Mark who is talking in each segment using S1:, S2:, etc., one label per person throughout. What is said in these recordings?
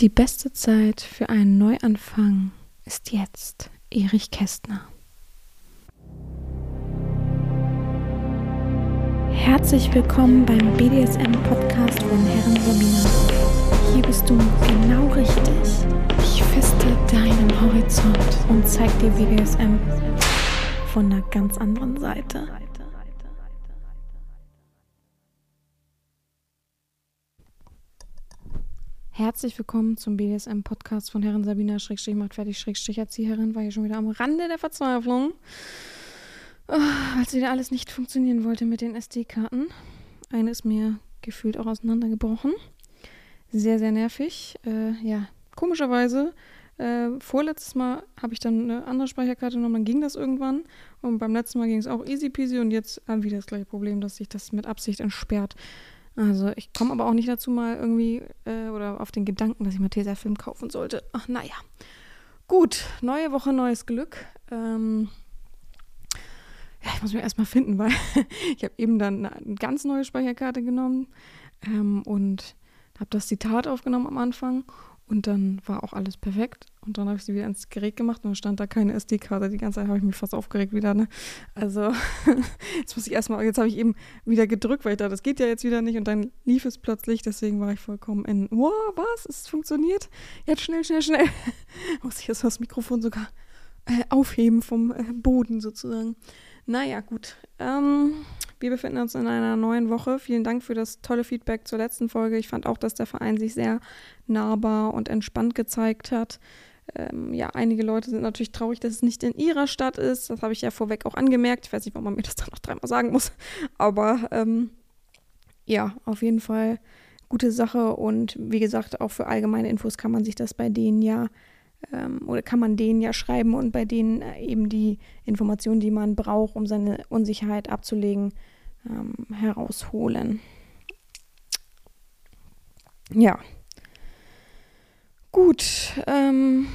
S1: Die beste Zeit für einen Neuanfang ist jetzt. Erich Kästner. Herzlich willkommen beim BDSM-Podcast von Herren Sabina. Hier bist du genau richtig. Ich feste deinen Horizont und zeig dir BDSM von einer ganz anderen Seite. Herzlich willkommen zum BDSM-Podcast von Herren Sabina Schrägstrich macht fertig Schrägstrich Erzieherin. War hier schon wieder am Rande der Verzweiflung, oh, als wieder alles nicht funktionieren wollte mit den SD-Karten. Eine ist mir gefühlt auch auseinandergebrochen. Sehr, sehr nervig. Äh, ja, komischerweise. Äh, vorletztes Mal habe ich dann eine andere Speicherkarte genommen, dann ging das irgendwann. Und beim letzten Mal ging es auch easy peasy und jetzt haben wir das gleiche Problem, dass sich das mit Absicht entsperrt. Also ich komme aber auch nicht dazu mal irgendwie äh, oder auf den Gedanken, dass ich mal Tesafilm kaufen sollte. Ach, naja. Gut, neue Woche, neues Glück. Ähm, ja, ich muss mich erstmal finden, weil ich habe eben dann eine ganz neue Speicherkarte genommen ähm, und habe das Zitat aufgenommen am Anfang und dann war auch alles perfekt. Und dann habe ich sie wieder ins Gerät gemacht und dann stand da keine SD-Karte. Die ganze Zeit habe ich mich fast aufgeregt wieder. Ne? Also jetzt muss ich erstmal, jetzt habe ich eben wieder gedrückt, weil ich dachte, das geht ja jetzt wieder nicht. Und dann lief es plötzlich. Deswegen war ich vollkommen in, wow, was? Es funktioniert? Jetzt schnell, schnell, schnell. muss ich jetzt das Mikrofon sogar äh, aufheben vom äh, Boden sozusagen. Naja, gut. Ähm, wir befinden uns in einer neuen Woche. Vielen Dank für das tolle Feedback zur letzten Folge. Ich fand auch, dass der Verein sich sehr nahbar und entspannt gezeigt hat. Ähm, ja, einige Leute sind natürlich traurig, dass es nicht in ihrer Stadt ist. Das habe ich ja vorweg auch angemerkt. Ich weiß nicht, warum man mir das dann noch dreimal sagen muss. Aber ähm, ja, auf jeden Fall gute Sache. Und wie gesagt, auch für allgemeine Infos kann man sich das bei denen ja ähm, oder kann man denen ja schreiben und bei denen äh, eben die Informationen, die man braucht, um seine Unsicherheit abzulegen, ähm, herausholen. Ja. Gut. Ähm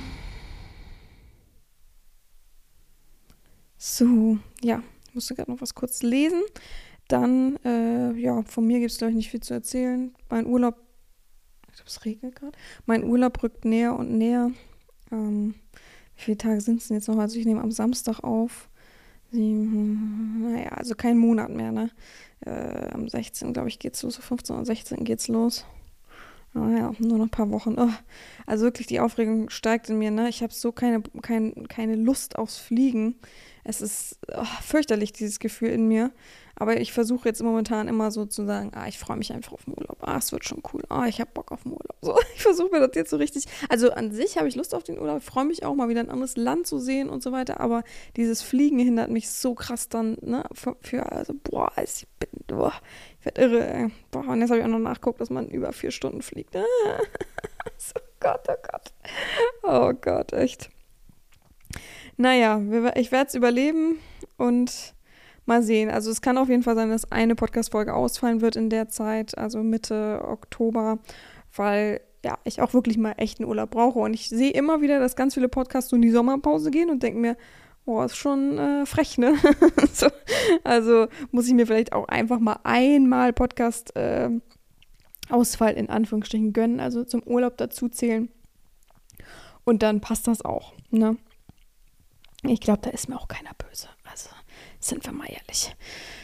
S1: so, ja, ich musste gerade noch was kurz lesen. Dann, äh, ja, von mir gibt es, glaube ich, nicht viel zu erzählen. Mein Urlaub, ich glaube, es regnet gerade. Mein Urlaub rückt näher und näher. Ähm, wie viele Tage sind es denn jetzt noch? Also ich nehme am Samstag auf. Sieben, naja, also kein Monat mehr, ne? Äh, am 16, glaube ich, geht's los. 15 oder 16 geht's los. Naja, nur noch ein paar Wochen. Oh, also wirklich, die Aufregung steigt in mir, ne? Ich habe so keine, kein, keine Lust aufs Fliegen. Es ist oh, fürchterlich, dieses Gefühl in mir. Aber ich versuche jetzt momentan immer so zu sagen, ah, ich freue mich einfach auf den Urlaub. Ah, es wird schon cool. Ah, ich habe Bock auf den Urlaub. So, ich versuche mir das jetzt so richtig. Also an sich habe ich Lust auf den Urlaub. Ich freue mich auch mal wieder ein anderes Land zu sehen und so weiter. Aber dieses Fliegen hindert mich so krass dann, ne? Für, für also, boah, ich bin, boah, werde irre. Boah, und jetzt habe ich auch noch nachgeguckt, dass man über vier Stunden fliegt. so, Gott, oh Gott. Oh Gott, echt. Naja, ich werde es überleben und Mal sehen. Also es kann auf jeden Fall sein, dass eine Podcast-Folge ausfallen wird in der Zeit, also Mitte Oktober, weil ja, ich auch wirklich mal echten Urlaub brauche. Und ich sehe immer wieder, dass ganz viele Podcasts so in die Sommerpause gehen und denke mir, boah, ist schon äh, frech, ne? so, also muss ich mir vielleicht auch einfach mal einmal Podcast äh, Ausfall in Anführungsstrichen gönnen, also zum Urlaub dazu zählen. Und dann passt das auch, ne? Ich glaube, da ist mir auch keiner böse. Also sind wir mal ehrlich.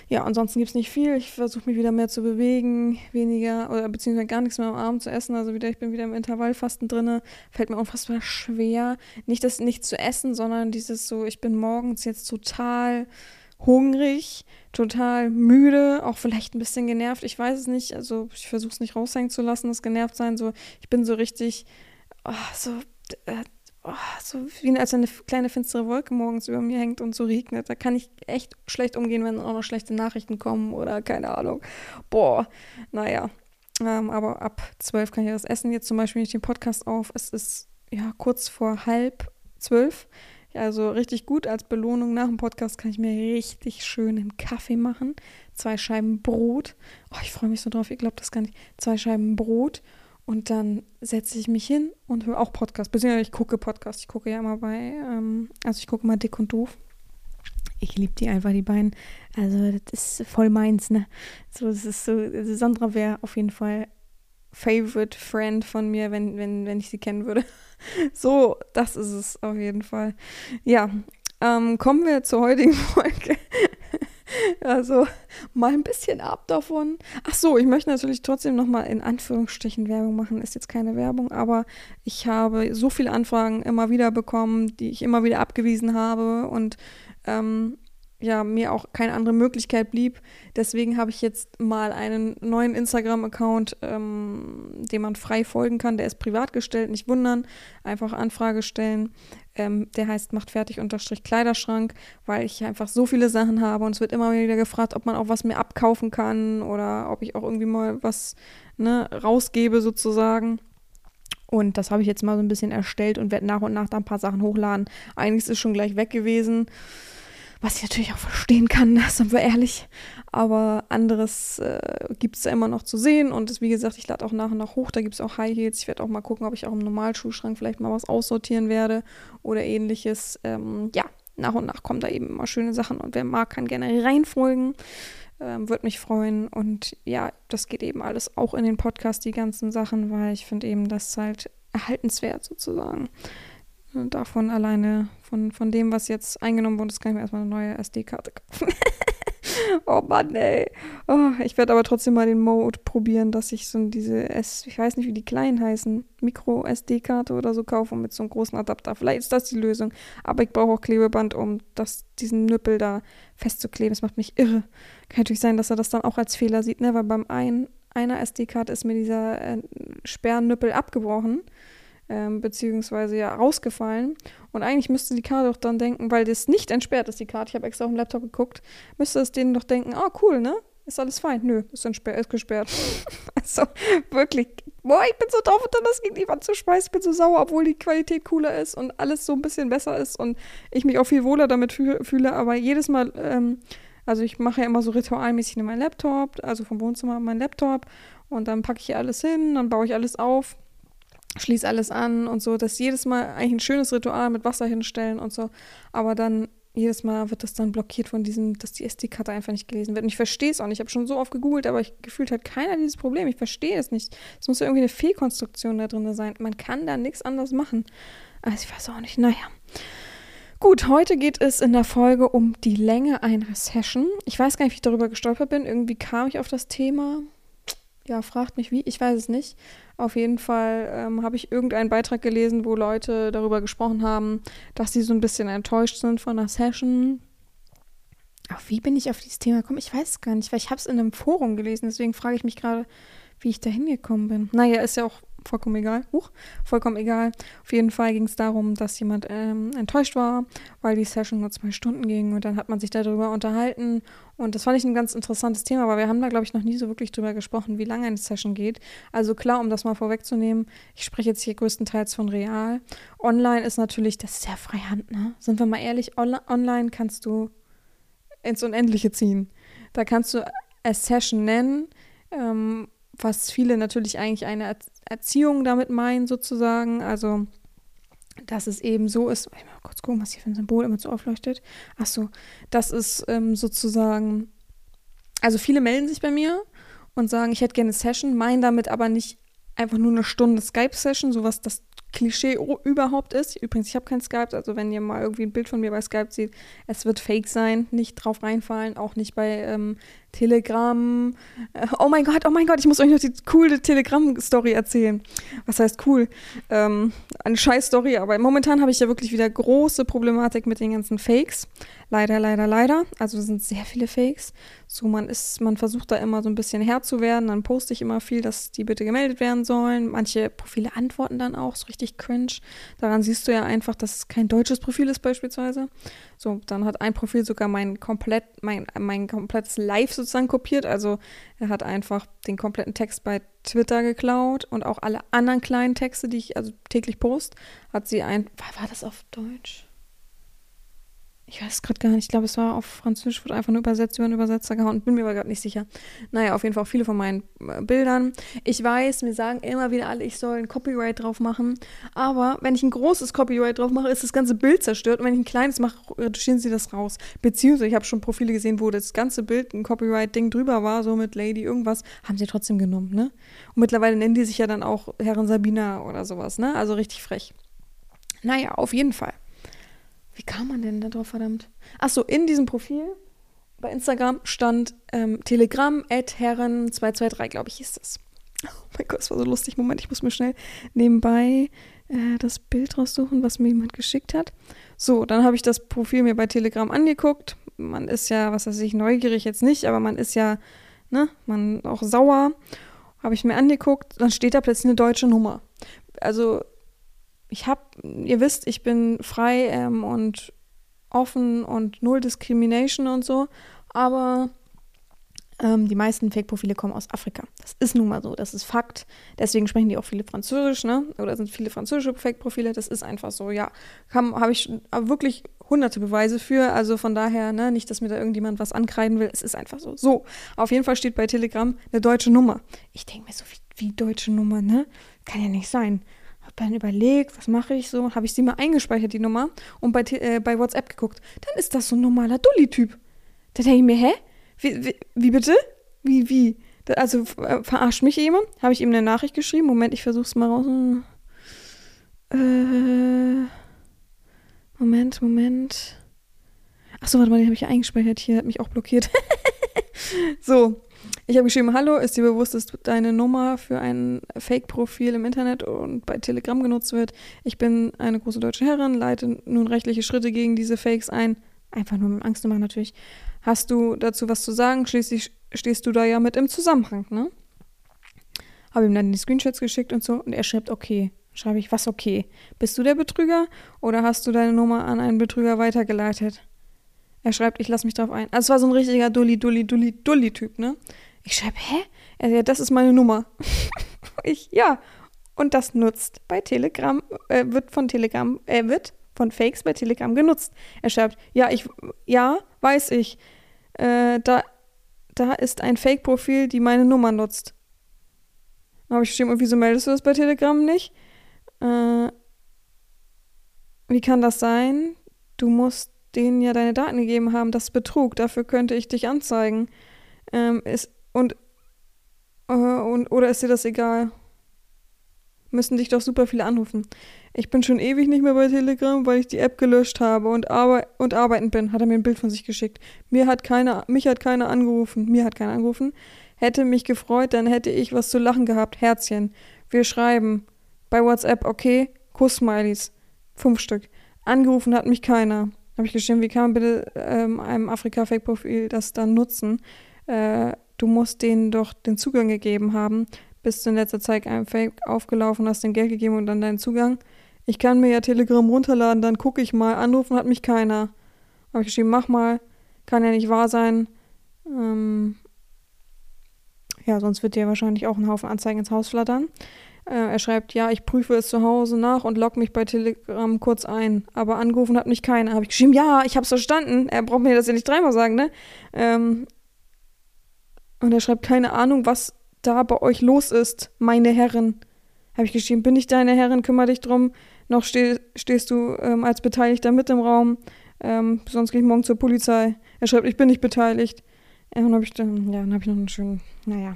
S1: Ja, ansonsten gibt es nicht viel. Ich versuche mich wieder mehr zu bewegen, weniger oder beziehungsweise gar nichts mehr am Abend zu essen. Also wieder, ich bin wieder im Intervallfasten drin. Fällt mir unfassbar schwer. Nicht das nichts zu essen, sondern dieses so, ich bin morgens jetzt total hungrig, total müde, auch vielleicht ein bisschen genervt. Ich weiß es nicht. Also ich versuche es nicht raushängen zu lassen, das genervt sein. So, ich bin so richtig, oh, so äh, oh, so wie als eine kleine finstere Wolke morgens über mir hängt und so regnet. Da kann ich echt schlecht umgehen, wenn auch noch schlechte Nachrichten kommen oder keine Ahnung. Boah, naja. Ähm, aber ab zwölf kann ich das essen. Jetzt zum Beispiel ich den Podcast auf. Es ist ja kurz vor halb zwölf. Also richtig gut. Als Belohnung nach dem Podcast kann ich mir richtig schön einen Kaffee machen. Zwei Scheiben Brot. Oh, ich freue mich so drauf. Ihr glaubt das gar nicht. Zwei Scheiben Brot und dann setze ich mich hin und höre auch Podcast. Beziehungsweise ich gucke Podcast. Ich gucke ja immer bei, ähm, also ich gucke mal Dick und Doof. Ich liebe die einfach, die beiden. Also, das ist voll meins, ne? So, das ist so, Sandra wäre auf jeden Fall Favorite Friend von mir, wenn, wenn, wenn ich sie kennen würde. so, das ist es auf jeden Fall. Ja, ähm, kommen wir zur heutigen Folge. also mal ein bisschen ab davon. Ach so, ich möchte natürlich trotzdem noch mal in Anführungsstrichen Werbung machen. Ist jetzt keine Werbung, aber ich habe so viele Anfragen immer wieder bekommen, die ich immer wieder abgewiesen habe und ähm, ja, mir auch keine andere Möglichkeit blieb. Deswegen habe ich jetzt mal einen neuen Instagram-Account, ähm, dem man frei folgen kann. Der ist privat gestellt, nicht wundern. Einfach Anfrage stellen. Ähm, der heißt macht fertig unterstrich Kleiderschrank, weil ich einfach so viele Sachen habe und es wird immer wieder gefragt, ob man auch was mir abkaufen kann oder ob ich auch irgendwie mal was ne, rausgebe sozusagen. Und das habe ich jetzt mal so ein bisschen erstellt und werde nach und nach da ein paar Sachen hochladen. Einiges ist schon gleich weg gewesen. Was ich natürlich auch verstehen kann, sind wir ehrlich. Aber anderes äh, gibt es immer noch zu sehen. Und das, wie gesagt, ich lade auch nach und nach hoch. Da gibt es auch High Heels. Ich werde auch mal gucken, ob ich auch im Normalschuhschrank vielleicht mal was aussortieren werde oder ähnliches. Ähm, ja, nach und nach kommen da eben immer schöne Sachen. Und wer mag, kann gerne reinfolgen. Ähm, Würde mich freuen. Und ja, das geht eben alles auch in den Podcast, die ganzen Sachen, weil ich finde eben das halt erhaltenswert sozusagen davon alleine, von, von dem, was jetzt eingenommen wurde, kann ich mir erstmal eine neue SD-Karte kaufen. oh Mann, ey. Oh, ich werde aber trotzdem mal den Mode probieren, dass ich so diese S, ich weiß nicht, wie die kleinen heißen, Micro-SD-Karte oder so kaufe mit so einem großen Adapter. Vielleicht ist das die Lösung. Aber ich brauche auch Klebeband, um das, diesen Nüppel da festzukleben. Das macht mich irre. Kann natürlich sein, dass er das dann auch als Fehler sieht, ne? Weil beim einen, einer SD-Karte ist mir dieser äh, Sperrnüppel abgebrochen ähm, beziehungsweise ja rausgefallen. Und eigentlich müsste die Karte doch dann denken, weil das nicht entsperrt ist, die Karte, ich habe extra auf dem Laptop geguckt, müsste es denen doch denken, oh cool, ne? Ist alles fein. Nö, ist, entsperrt, ist gesperrt. also wirklich, boah, ich bin so drauf und dann das gegen die Wand zu schmeißen. Ich bin so sauer, obwohl die Qualität cooler ist und alles so ein bisschen besser ist und ich mich auch viel wohler damit fühle. Aber jedes Mal, ähm, also ich mache ja immer so ritualmäßig in meinen Laptop, also vom Wohnzimmer meinen Laptop und dann packe ich alles hin, dann baue ich alles auf schließe alles an und so. Das ist jedes Mal eigentlich ein schönes Ritual mit Wasser hinstellen und so. Aber dann jedes Mal wird das dann blockiert von diesem, dass die SD-Karte einfach nicht gelesen wird. Und ich verstehe es auch nicht. Ich habe schon so oft gegoogelt, aber ich gefühlt hat keiner dieses Problem. Ich verstehe es nicht. Es muss ja irgendwie eine Fehlkonstruktion da drin sein. Man kann da nichts anderes machen. Also ich weiß auch nicht. Naja. Gut, heute geht es in der Folge um die Länge einer Session. Ich weiß gar nicht, wie ich darüber gestolpert bin. Irgendwie kam ich auf das Thema. Ja, fragt mich wie, ich weiß es nicht. Auf jeden Fall ähm, habe ich irgendeinen Beitrag gelesen, wo Leute darüber gesprochen haben, dass sie so ein bisschen enttäuscht sind von der Session. Auch wie bin ich auf dieses Thema gekommen? Ich weiß es gar nicht, weil ich habe es in einem Forum gelesen. Deswegen frage ich mich gerade, wie ich da hingekommen bin. Naja, ist ja auch vollkommen egal. Huch, vollkommen egal. Auf jeden Fall ging es darum, dass jemand ähm, enttäuscht war, weil die Session nur zwei Stunden ging und dann hat man sich darüber unterhalten und das fand ich ein ganz interessantes Thema, aber wir haben da, glaube ich, noch nie so wirklich drüber gesprochen, wie lange eine Session geht. Also klar, um das mal vorwegzunehmen, ich spreche jetzt hier größtenteils von real. Online ist natürlich, das ist sehr freihand, ne? Sind wir mal ehrlich, online kannst du ins Unendliche ziehen. Da kannst du a Session nennen, ähm, was viele natürlich eigentlich eine Erziehung damit meinen, sozusagen. Also, dass es eben so ist. Ich mal kurz gucken, was hier für ein Symbol immer so aufleuchtet. Ach so, das ist ähm, sozusagen. Also, viele melden sich bei mir und sagen, ich hätte gerne eine Session, meinen damit aber nicht einfach nur eine Stunde Skype-Session, sowas das Klischee überhaupt ist. Übrigens, ich habe kein Skype, also wenn ihr mal irgendwie ein Bild von mir bei Skype seht, es wird fake sein, nicht drauf reinfallen, auch nicht bei ähm, Telegram. Äh, oh mein Gott, oh mein Gott, ich muss euch noch die coole Telegram-Story erzählen. Was heißt cool? Ähm, eine scheiß Story, aber momentan habe ich ja wirklich wieder große Problematik mit den ganzen Fakes. Leider, leider, leider. Also es sind sehr viele Fakes. So, man ist, man versucht da immer so ein bisschen Herr zu werden. Dann poste ich immer viel, dass die bitte gemeldet werden sollen. Manche Profile antworten dann auch, so richtig cringe. Daran siehst du ja einfach, dass es kein deutsches Profil ist beispielsweise. So, dann hat ein Profil sogar mein komplett, mein, mein komplettes Live sozusagen kopiert. Also er hat einfach den kompletten Text bei Twitter geklaut und auch alle anderen kleinen Texte, die ich also täglich post, hat sie ein. War, war das auf Deutsch? Ich weiß gerade gar nicht, ich glaube, es war auf Französisch, wurde einfach nur übersetzt über einen Übersetzer gehauen, bin mir aber gerade nicht sicher. Naja, auf jeden Fall auch viele von meinen äh, Bildern. Ich weiß, mir sagen immer wieder alle, ich soll ein Copyright drauf machen, aber wenn ich ein großes Copyright drauf mache, ist das ganze Bild zerstört und wenn ich ein kleines mache, retuschieren sie das raus. Beziehungsweise, ich habe schon Profile gesehen, wo das ganze Bild ein Copyright-Ding drüber war, so mit Lady irgendwas, haben sie trotzdem genommen, ne? Und mittlerweile nennen die sich ja dann auch Herren Sabina oder sowas, ne? Also richtig frech. Naja, auf jeden Fall. Wie kam man denn da drauf, verdammt? Achso, in diesem Profil bei Instagram stand ähm, Telegram at Herren223, glaube ich, hieß das. Oh mein Gott, das war so lustig. Moment, ich muss mir schnell nebenbei äh, das Bild raussuchen, was mir jemand geschickt hat. So, dann habe ich das Profil mir bei Telegram angeguckt. Man ist ja, was weiß ich, neugierig jetzt nicht, aber man ist ja, ne, man auch sauer. Habe ich mir angeguckt, dann steht da plötzlich eine deutsche Nummer. Also ich habe, ihr wisst, ich bin frei ähm, und offen und null Discrimination und so, aber ähm, die meisten Fake-Profile kommen aus Afrika. Das ist nun mal so, das ist Fakt. Deswegen sprechen die auch viele Französisch, ne? Oder sind viele französische Fake-Profile. Das ist einfach so, ja. Habe ich wirklich hunderte Beweise für. Also von daher, ne, nicht, dass mir da irgendjemand was ankreiden will. Es ist einfach so. So, auf jeden Fall steht bei Telegram eine deutsche Nummer. Ich denke mir so, wie, wie deutsche Nummer, ne? Kann ja nicht sein dann überlegt, was mache ich so, habe ich sie mal eingespeichert, die Nummer, und bei, äh, bei WhatsApp geguckt. Dann ist das so ein normaler Dulli-Typ. Da denke ich mir, hä? Wie, wie, wie bitte? Wie, wie? Da, also äh, verarscht mich jemand? Habe ich ihm eine Nachricht geschrieben? Moment, ich versuche es mal raus. Äh, Moment, Moment. Achso, warte mal, den habe ich ja eingespeichert. Hier hat mich auch blockiert. so, ich habe geschrieben, hallo, ist dir bewusst, dass deine Nummer für ein Fake-Profil im Internet und bei Telegram genutzt wird? Ich bin eine große deutsche Herrin, leite nun rechtliche Schritte gegen diese Fakes ein. Einfach nur mit machen natürlich. Hast du dazu was zu sagen? Schließlich stehst du da ja mit im Zusammenhang, ne? Habe ihm dann die Screenshots geschickt und so und er schreibt, okay. Schreibe ich, was okay? Bist du der Betrüger oder hast du deine Nummer an einen Betrüger weitergeleitet? Er schreibt, ich lass mich drauf ein. Also es war so ein richtiger Dulli, Dulli, Dulli, Dulli-Typ, ne? Ich schreibe, hä? Er sagt, das ist meine Nummer. ich, ja. Und das nutzt bei Telegram, äh, wird von Telegram, äh, wird von Fakes bei Telegram genutzt. Er schreibt, ja, ich, ja, weiß ich. Äh, da, da ist ein Fake-Profil, die meine Nummer nutzt. Dann habe ich geschrieben, und wieso meldest du das bei Telegram nicht? Äh, wie kann das sein? Du musst denen ja deine Daten gegeben haben. Das ist Betrug. Dafür könnte ich dich anzeigen. Ähm, ist, und, äh, und, oder ist dir das egal? Müssen dich doch super viele anrufen. Ich bin schon ewig nicht mehr bei Telegram, weil ich die App gelöscht habe und, arbe und arbeiten bin. Hat er mir ein Bild von sich geschickt. Mir hat keiner, mich hat keiner angerufen. Mir hat keiner angerufen. Hätte mich gefreut, dann hätte ich was zu lachen gehabt. Herzchen. Wir schreiben. Bei WhatsApp, okay. Kuss-Smileys. Fünf Stück. Angerufen hat mich keiner. Habe ich geschrieben, wie kann man bitte ähm, einem Afrika-Fake-Profil das dann nutzen? Äh, du musst denen doch den Zugang gegeben haben. Bist du in letzter Zeit einem Fake aufgelaufen, hast den Geld gegeben und dann deinen Zugang? Ich kann mir ja Telegram runterladen, dann gucke ich mal. Anrufen hat mich keiner. Habe ich geschrieben, mach mal. Kann ja nicht wahr sein. Ähm ja, sonst wird dir wahrscheinlich auch ein Haufen Anzeigen ins Haus flattern. Äh, er schreibt, ja, ich prüfe es zu Hause nach und logge mich bei Telegram kurz ein. Aber angerufen hat mich keiner. Habe ich geschrieben, ja, ich habe es verstanden. Er braucht mir das ja nicht dreimal sagen, ne? Ähm, und er schreibt, keine Ahnung, was da bei euch los ist, meine Herren. Habe ich geschrieben, bin ich deine Herrin, kümmere dich drum. Noch steh, stehst du ähm, als Beteiligter mit im Raum. Ähm, sonst gehe ich morgen zur Polizei. Er schreibt, ich bin nicht beteiligt. Ja, und dann habe ich dann, ja, dann habe ich noch einen schönen, naja,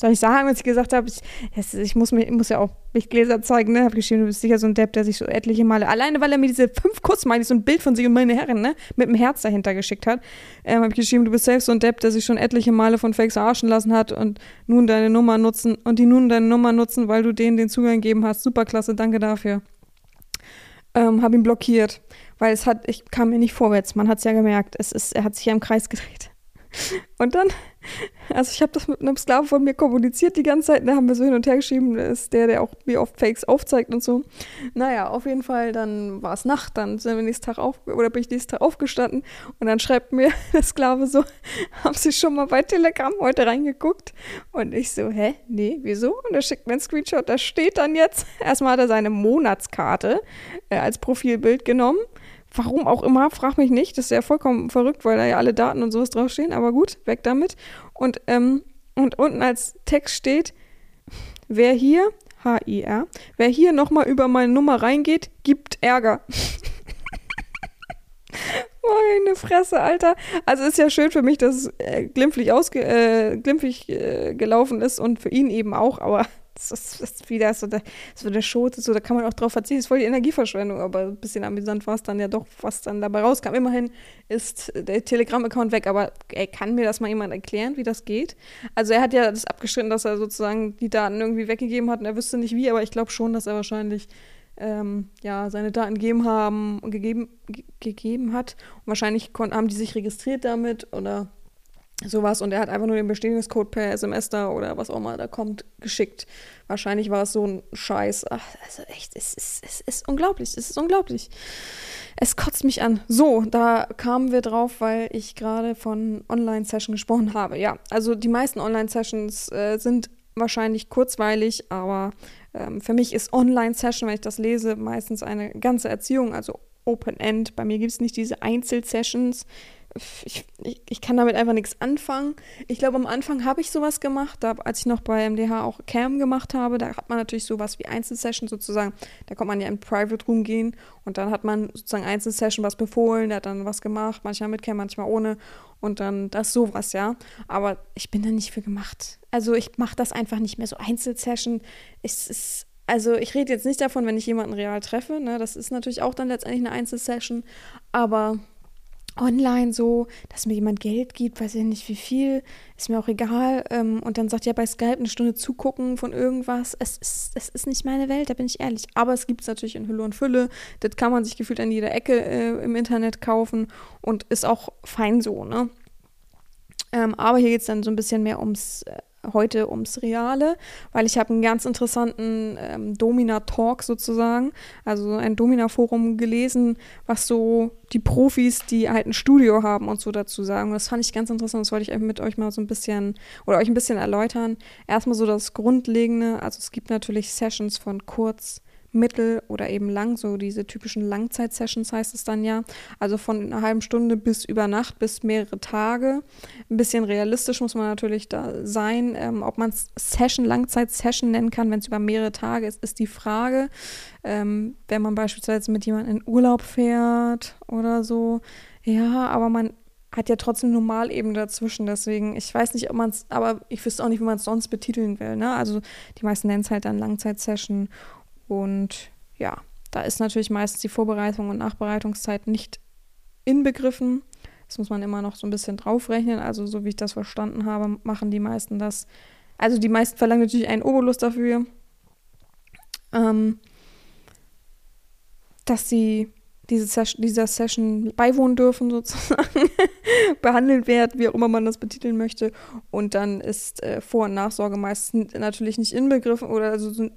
S1: soll ich sagen, was ich gesagt habe? Ich, ich muss, mir, muss ja auch Lichtgläser zeigen, ne? Hab geschrieben, du bist sicher so ein Depp, der sich so etliche Male, alleine weil er mir diese fünf Kurzmeile, so ein Bild von sich und meine Herren, ne? Mit dem Herz dahinter geschickt hat, ähm, habe ich geschrieben, du bist selbst so ein Depp, der sich schon etliche Male von Fakes verarschen lassen hat und nun deine Nummer nutzen und die nun deine Nummer nutzen, weil du denen den Zugang gegeben hast. Superklasse, danke dafür. Ähm, habe ihn blockiert, weil es hat, ich kam mir nicht vorwärts. Man hat es ja gemerkt. Es ist, er hat sich ja im Kreis gedreht. Und dann, also ich habe das mit einem Sklaven von mir kommuniziert die ganze Zeit, da haben wir so hin und her geschrieben, ist der, der auch wie oft Fakes aufzeigt und so. Naja, auf jeden Fall, dann war es Nacht, dann sind wir nächsten Tag auf, oder bin ich nächsten Tag aufgestanden und dann schreibt mir der Sklave so, haben Sie schon mal bei Telegram heute reingeguckt? Und ich so, hä? Nee, wieso? Und er schickt mir einen Screenshot, da steht dann jetzt, erstmal hat er seine Monatskarte äh, als Profilbild genommen Warum auch immer, frag mich nicht. Das ist ja vollkommen verrückt, weil da ja alle Daten und sowas draufstehen. Aber gut, weg damit. Und, ähm, und unten als Text steht, wer hier, H-I-R, wer hier nochmal über meine Nummer reingeht, gibt Ärger. Meine Fresse, Alter. Also ist ja schön für mich, dass es äh, glimpflich, ausge äh, glimpflich äh, gelaufen ist und für ihn eben auch, aber das ist, wieder so der, so der Schot, so, da kann man auch drauf verzichten. Das ist voll die Energieverschwendung, aber ein bisschen amüsant war es dann ja doch, was dann dabei rauskam. Immerhin ist der Telegram-Account weg, aber ey, kann mir das mal jemand erklären, wie das geht? Also er hat ja das abgestritten, dass er sozusagen die Daten irgendwie weggegeben hat und er wüsste nicht wie, aber ich glaube schon, dass er wahrscheinlich ähm, ja, seine Daten gegeben haben gegeben, gegeben hat. Und wahrscheinlich haben die sich registriert damit oder sowas und er hat einfach nur den Bestätigungscode per SMS da oder was auch immer da kommt, geschickt. Wahrscheinlich war es so ein Scheiß. Ach, also echt, es ist, es ist unglaublich, es ist unglaublich. Es kotzt mich an. So, da kamen wir drauf, weil ich gerade von Online-Session gesprochen habe. Ja, also die meisten Online-Sessions äh, sind wahrscheinlich kurzweilig, aber ähm, für mich ist Online-Session, wenn ich das lese, meistens eine ganze Erziehung, also Open-End. Bei mir gibt es nicht diese Einzelsessions. Ich, ich, ich, kann damit einfach nichts anfangen. Ich glaube, am Anfang habe ich sowas gemacht, da, als ich noch bei MDH auch Cam gemacht habe. Da hat man natürlich sowas wie Einzelsession sozusagen. Da kommt man ja in Private Room gehen und dann hat man sozusagen Einzelsession was befohlen, der hat dann was gemacht, manchmal mit Cam, manchmal ohne. Und dann das sowas, ja. Aber ich bin da nicht für gemacht. Also ich mache das einfach nicht mehr. So Einzelsession ist, ist also ich rede jetzt nicht davon, wenn ich jemanden real treffe, ne? Das ist natürlich auch dann letztendlich eine Einzelsession. Aber online so, dass mir jemand Geld gibt, weiß ich nicht wie viel, ist mir auch egal. Ähm, und dann sagt ja bei Skype eine Stunde zugucken von irgendwas. Es ist, es ist nicht meine Welt, da bin ich ehrlich. Aber es gibt es natürlich in Hülle und Fülle. Das kann man sich gefühlt an jeder Ecke äh, im Internet kaufen und ist auch fein so, ne? Ähm, aber hier geht es dann so ein bisschen mehr ums äh, heute ums Reale, weil ich habe einen ganz interessanten ähm, Domina-Talk sozusagen, also ein Domina-Forum gelesen, was so die Profis, die halt ein Studio haben und so dazu sagen. Das fand ich ganz interessant, das wollte ich mit euch mal so ein bisschen oder euch ein bisschen erläutern. Erstmal so das Grundlegende, also es gibt natürlich Sessions von kurz mittel oder eben lang, so diese typischen Langzeitsessions heißt es dann ja. Also von einer halben Stunde bis über Nacht bis mehrere Tage. Ein bisschen realistisch muss man natürlich da sein. Ähm, ob man es Session, Langzeitsession nennen kann, wenn es über mehrere Tage ist, ist die Frage. Ähm, wenn man beispielsweise mit jemandem in Urlaub fährt oder so. Ja, aber man hat ja trotzdem normal eben dazwischen. Deswegen, ich weiß nicht, ob man es, aber ich wüsste auch nicht, wie man es sonst betiteln will. Ne? Also die meisten nennen es halt dann Langzeitsession und ja, da ist natürlich meistens die Vorbereitung und Nachbereitungszeit nicht inbegriffen. Das muss man immer noch so ein bisschen draufrechnen. Also, so wie ich das verstanden habe, machen die meisten das. Also, die meisten verlangen natürlich einen Obolus dafür, ähm, dass sie diese Session, dieser Session beiwohnen dürfen, sozusagen, behandelt werden, wie auch immer man das betiteln möchte. Und dann ist äh, Vor- und Nachsorge meistens natürlich nicht inbegriffen oder also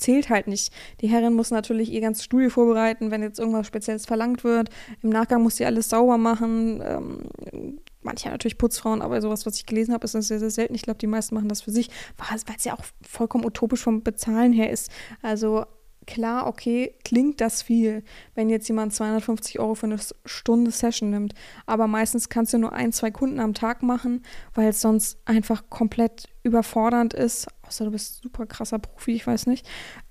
S1: zählt halt nicht. Die Herrin muss natürlich ihr ganzes Studio vorbereiten, wenn jetzt irgendwas Spezielles verlangt wird. Im Nachgang muss sie alles sauber machen. Ähm, manche natürlich Putzfrauen, aber sowas, was ich gelesen habe, ist das sehr, sehr selten. Ich glaube, die meisten machen das für sich, weil es ja auch vollkommen utopisch vom Bezahlen her ist. Also klar, okay, klingt das viel, wenn jetzt jemand 250 Euro für eine Stunde Session nimmt. Aber meistens kannst du nur ein, zwei Kunden am Tag machen, weil es sonst einfach komplett überfordernd ist außer du bist super krasser Profi, ich weiß nicht.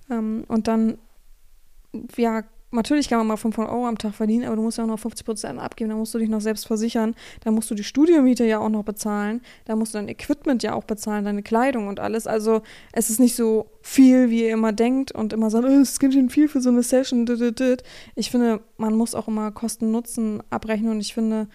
S1: Ähm, und dann, ja, natürlich kann man mal 500 Euro am Tag verdienen, aber du musst ja auch noch 50 Prozent abgeben, dann musst du dich noch selbst versichern, dann musst du die Studiomiete ja auch noch bezahlen, dann musst du dein Equipment ja auch bezahlen, deine Kleidung und alles. Also es ist nicht so viel, wie ihr immer denkt und immer sagt, oh, es ganz schön viel für so eine Session. Ich finde, man muss auch immer Kosten-Nutzen abrechnen und ich finde,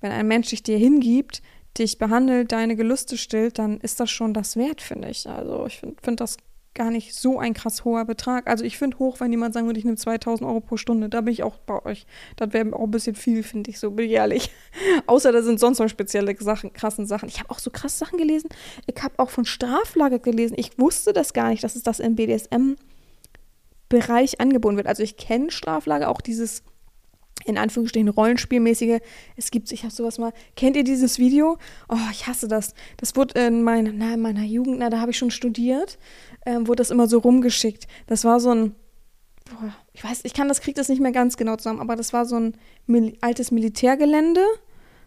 S1: wenn ein Mensch sich dir hingibt, dich behandelt, deine Gelüste stillt, dann ist das schon das wert, finde ich. Also ich finde find das gar nicht so ein krass hoher Betrag. Also ich finde hoch, wenn jemand sagen würde, ich nehme 2000 Euro pro Stunde. Da bin ich auch bei euch. Das wäre auch ein bisschen viel, finde ich, so bin. Außer da sind sonst noch spezielle Sachen, krassen Sachen. Ich habe auch so krasse Sachen gelesen. Ich habe auch von Straflage gelesen. Ich wusste das gar nicht, dass es das im BDSM-Bereich angeboten wird. Also ich kenne Straflage, auch dieses in Anführungsstrichen Rollenspielmäßige. Es gibt, ich habe sowas mal, kennt ihr dieses Video? Oh, ich hasse das. Das wurde in meiner, na, in meiner Jugend, na, da habe ich schon studiert, ähm, wurde das immer so rumgeschickt. Das war so ein, boah, ich weiß, ich kann das, krieg das nicht mehr ganz genau zusammen, aber das war so ein Mil altes Militärgelände,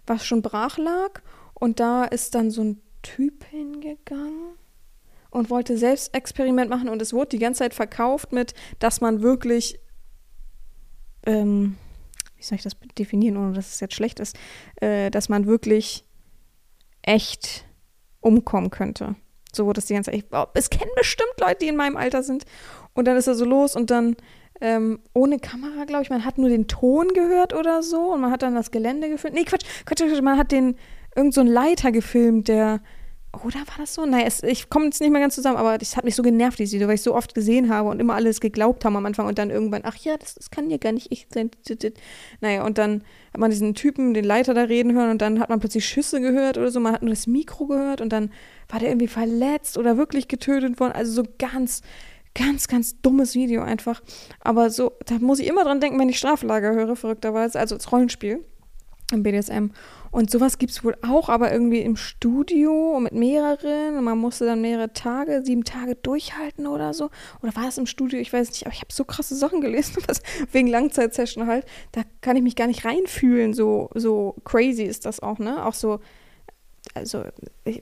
S1: was schon brach lag. Und da ist dann so ein Typ hingegangen und wollte selbst Experiment machen und es wurde die ganze Zeit verkauft mit, dass man wirklich, ähm, wie soll ich das definieren, ohne dass es jetzt schlecht ist, äh, dass man wirklich echt umkommen könnte. So, dass die ganze Zeit, oh, es kennen bestimmt Leute, die in meinem Alter sind. Und dann ist er so los und dann ähm, ohne Kamera, glaube ich, man hat nur den Ton gehört oder so und man hat dann das Gelände gefilmt. Nee, Quatsch, Quatsch, Quatsch man hat den, irgend so einen Leiter gefilmt, der oder war das so? Naja, es, ich komme jetzt nicht mehr ganz zusammen, aber das hat mich so genervt, dieses Video, weil ich so oft gesehen habe und immer alles geglaubt haben am Anfang und dann irgendwann, ach ja, das, das kann ja gar nicht ich sein. Naja, und dann hat man diesen Typen, den Leiter da reden hören und dann hat man plötzlich Schüsse gehört oder so, man hat nur das Mikro gehört und dann war der irgendwie verletzt oder wirklich getötet worden. Also so ganz, ganz, ganz dummes Video einfach. Aber so, da muss ich immer dran denken, wenn ich Straflager höre, verrückterweise, also als Rollenspiel im BDSM. Und sowas gibt es wohl auch, aber irgendwie im Studio mit mehreren. Und man musste dann mehrere Tage, sieben Tage durchhalten oder so. Oder war das im Studio? Ich weiß nicht. Aber ich habe so krasse Sachen gelesen, was, wegen Langzeitsession halt. Da kann ich mich gar nicht reinfühlen. So, so crazy ist das auch, ne? Auch so, also, ich,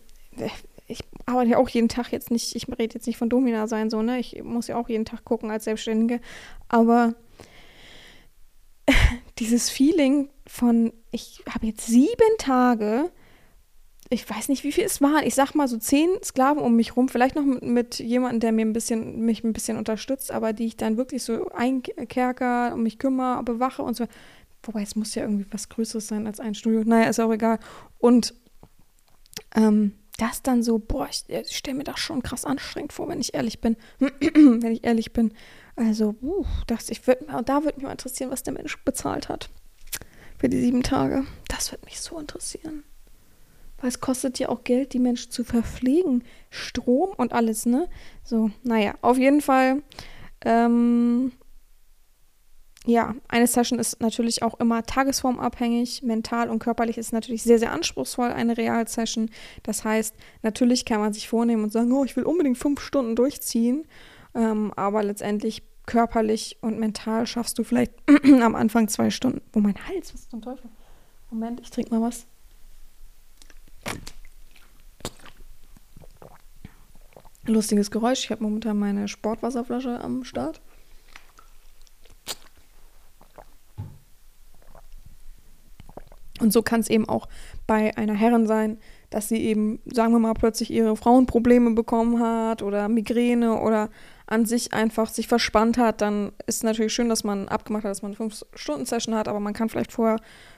S1: ich arbeite ja auch jeden Tag jetzt nicht, ich rede jetzt nicht von Domina sein, so, ne? Ich muss ja auch jeden Tag gucken als Selbstständige. Aber dieses Feeling von, ich habe jetzt sieben Tage, ich weiß nicht, wie viel es waren, ich sag mal so zehn Sklaven um mich rum, vielleicht noch mit, mit jemandem, der mir ein bisschen, mich ein bisschen unterstützt, aber die ich dann wirklich so einkerker, um mich kümmere, bewache und so. Wobei es muss ja irgendwie was Größeres sein als ein Studio. Naja, ist auch egal. Und ähm, das dann so, boah, ich, ich stelle mir das schon krass anstrengend vor, wenn ich ehrlich bin. wenn ich ehrlich bin. Also, uh, das, ich würd, da würde mich mal interessieren, was der Mensch bezahlt hat. Für die sieben Tage. Das würde mich so interessieren. Weil es kostet ja auch Geld, die Menschen zu verpflegen. Strom und alles, ne? So, naja, auf jeden Fall. Ähm, ja, eine Session ist natürlich auch immer tagesformabhängig. Mental und körperlich ist natürlich sehr, sehr anspruchsvoll, eine Real-Session. Das heißt, natürlich kann man sich vornehmen und sagen, oh, ich will unbedingt fünf Stunden durchziehen. Ähm, aber letztendlich körperlich und mental schaffst du vielleicht am Anfang zwei Stunden. Wo mein Hals, was zum Teufel? Moment, ich trinke mal was. Lustiges Geräusch. Ich habe momentan meine Sportwasserflasche am Start. Und so kann es eben auch bei einer Herren sein, dass sie eben, sagen wir mal, plötzlich ihre Frauenprobleme bekommen hat oder Migräne oder an sich einfach sich verspannt hat, dann ist natürlich schön, dass man abgemacht hat, dass man eine 5-Stunden-Session hat, aber man kann vielleicht vorher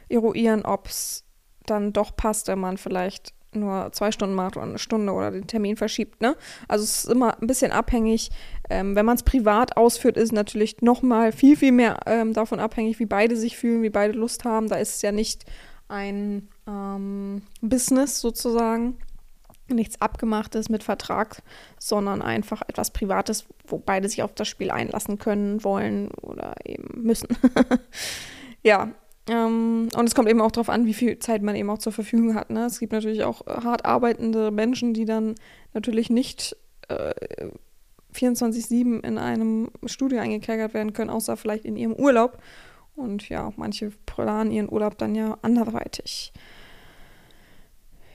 S1: eruieren, ob es dann doch passt, wenn man vielleicht nur zwei Stunden macht oder eine Stunde oder den Termin verschiebt. Ne? Also es ist immer ein bisschen abhängig. Ähm, wenn man es privat ausführt, ist natürlich noch mal viel, viel mehr ähm, davon abhängig, wie beide sich fühlen, wie beide Lust haben. Da ist es ja nicht ein ähm, Business sozusagen, nichts Abgemachtes mit Vertrag, sondern einfach etwas Privates, wo beide sich auf das Spiel einlassen können, wollen oder eben müssen. ja, ähm, und es kommt eben auch darauf an, wie viel Zeit man eben auch zur Verfügung hat. Ne? Es gibt natürlich auch äh, hart arbeitende Menschen, die dann natürlich nicht äh, 24-7 in einem Studio eingekerkert werden können, außer vielleicht in ihrem Urlaub. Und ja, manche planen ihren Urlaub dann ja anderweitig.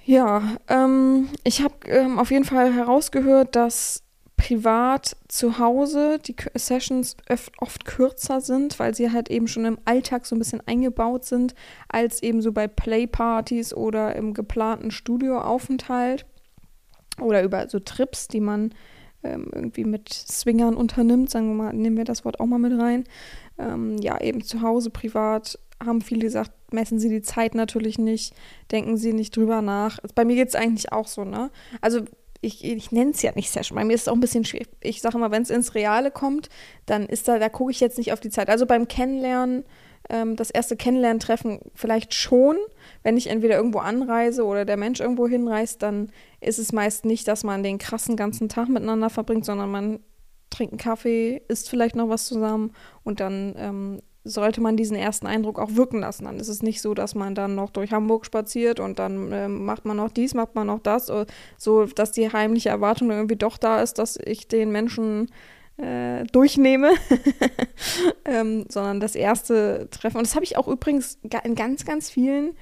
S1: Ja, ähm, ich habe ähm, auf jeden Fall herausgehört, dass privat zu Hause die Sessions oft kürzer sind, weil sie halt eben schon im Alltag so ein bisschen eingebaut sind, als eben so bei Playpartys oder im geplanten Studioaufenthalt oder über so Trips, die man ähm, irgendwie mit Swingern unternimmt, sagen wir mal, nehmen wir das Wort auch mal mit rein. Ähm, ja, eben zu Hause privat haben viele gesagt, messen sie die Zeit natürlich nicht, denken sie nicht drüber nach. Bei mir geht es eigentlich auch so, ne? Also ich, ich nenne es ja nicht Session. Bei mir ist es auch ein bisschen schwierig. Ich sage immer, wenn es ins Reale kommt, dann ist da, da gucke ich jetzt nicht auf die Zeit. Also beim Kennenlernen, ähm, das erste Kennenlerntreffen vielleicht schon. Wenn ich entweder irgendwo anreise oder der Mensch irgendwo hinreist, dann ist es meist nicht, dass man den krassen ganzen Tag miteinander verbringt, sondern man trinkt einen Kaffee, isst vielleicht noch was zusammen und dann ähm, sollte man diesen ersten Eindruck auch wirken lassen. Dann ist es nicht so, dass man dann noch durch Hamburg spaziert und dann äh, macht man noch dies, macht man noch das, so dass die heimliche Erwartung irgendwie doch da ist, dass ich den Menschen äh, durchnehme, ähm, sondern das erste Treffen. Und das habe ich auch übrigens in ganz, ganz vielen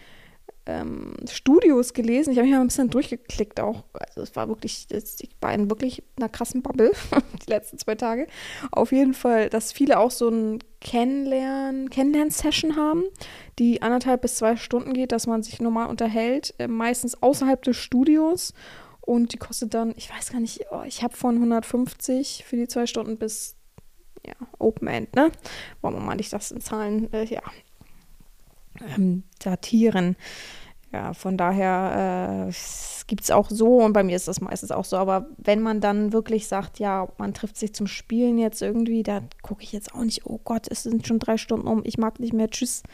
S1: ähm, Studios gelesen. Ich habe mich mal ein bisschen durchgeklickt auch. Also es war wirklich, ich war in wirklich einer krassen Bubble die letzten zwei Tage. Auf jeden Fall, dass viele auch so ein Kennenlernen, Kennenlern-Session haben, die anderthalb bis zwei Stunden geht, dass man sich normal unterhält, äh, meistens außerhalb des Studios. Und die kostet dann, ich weiß gar nicht, oh, ich habe von 150 für die zwei Stunden bis ja, Open End, ne? Wollen wir mal nicht das in Zahlen, äh, ja, ähm, datieren. Ja, von daher äh, gibt es auch so und bei mir ist das meistens auch so. Aber wenn man dann wirklich sagt, ja, man trifft sich zum Spielen jetzt irgendwie, da gucke ich jetzt auch nicht, oh Gott, es sind schon drei Stunden um, ich mag nicht mehr, tschüss.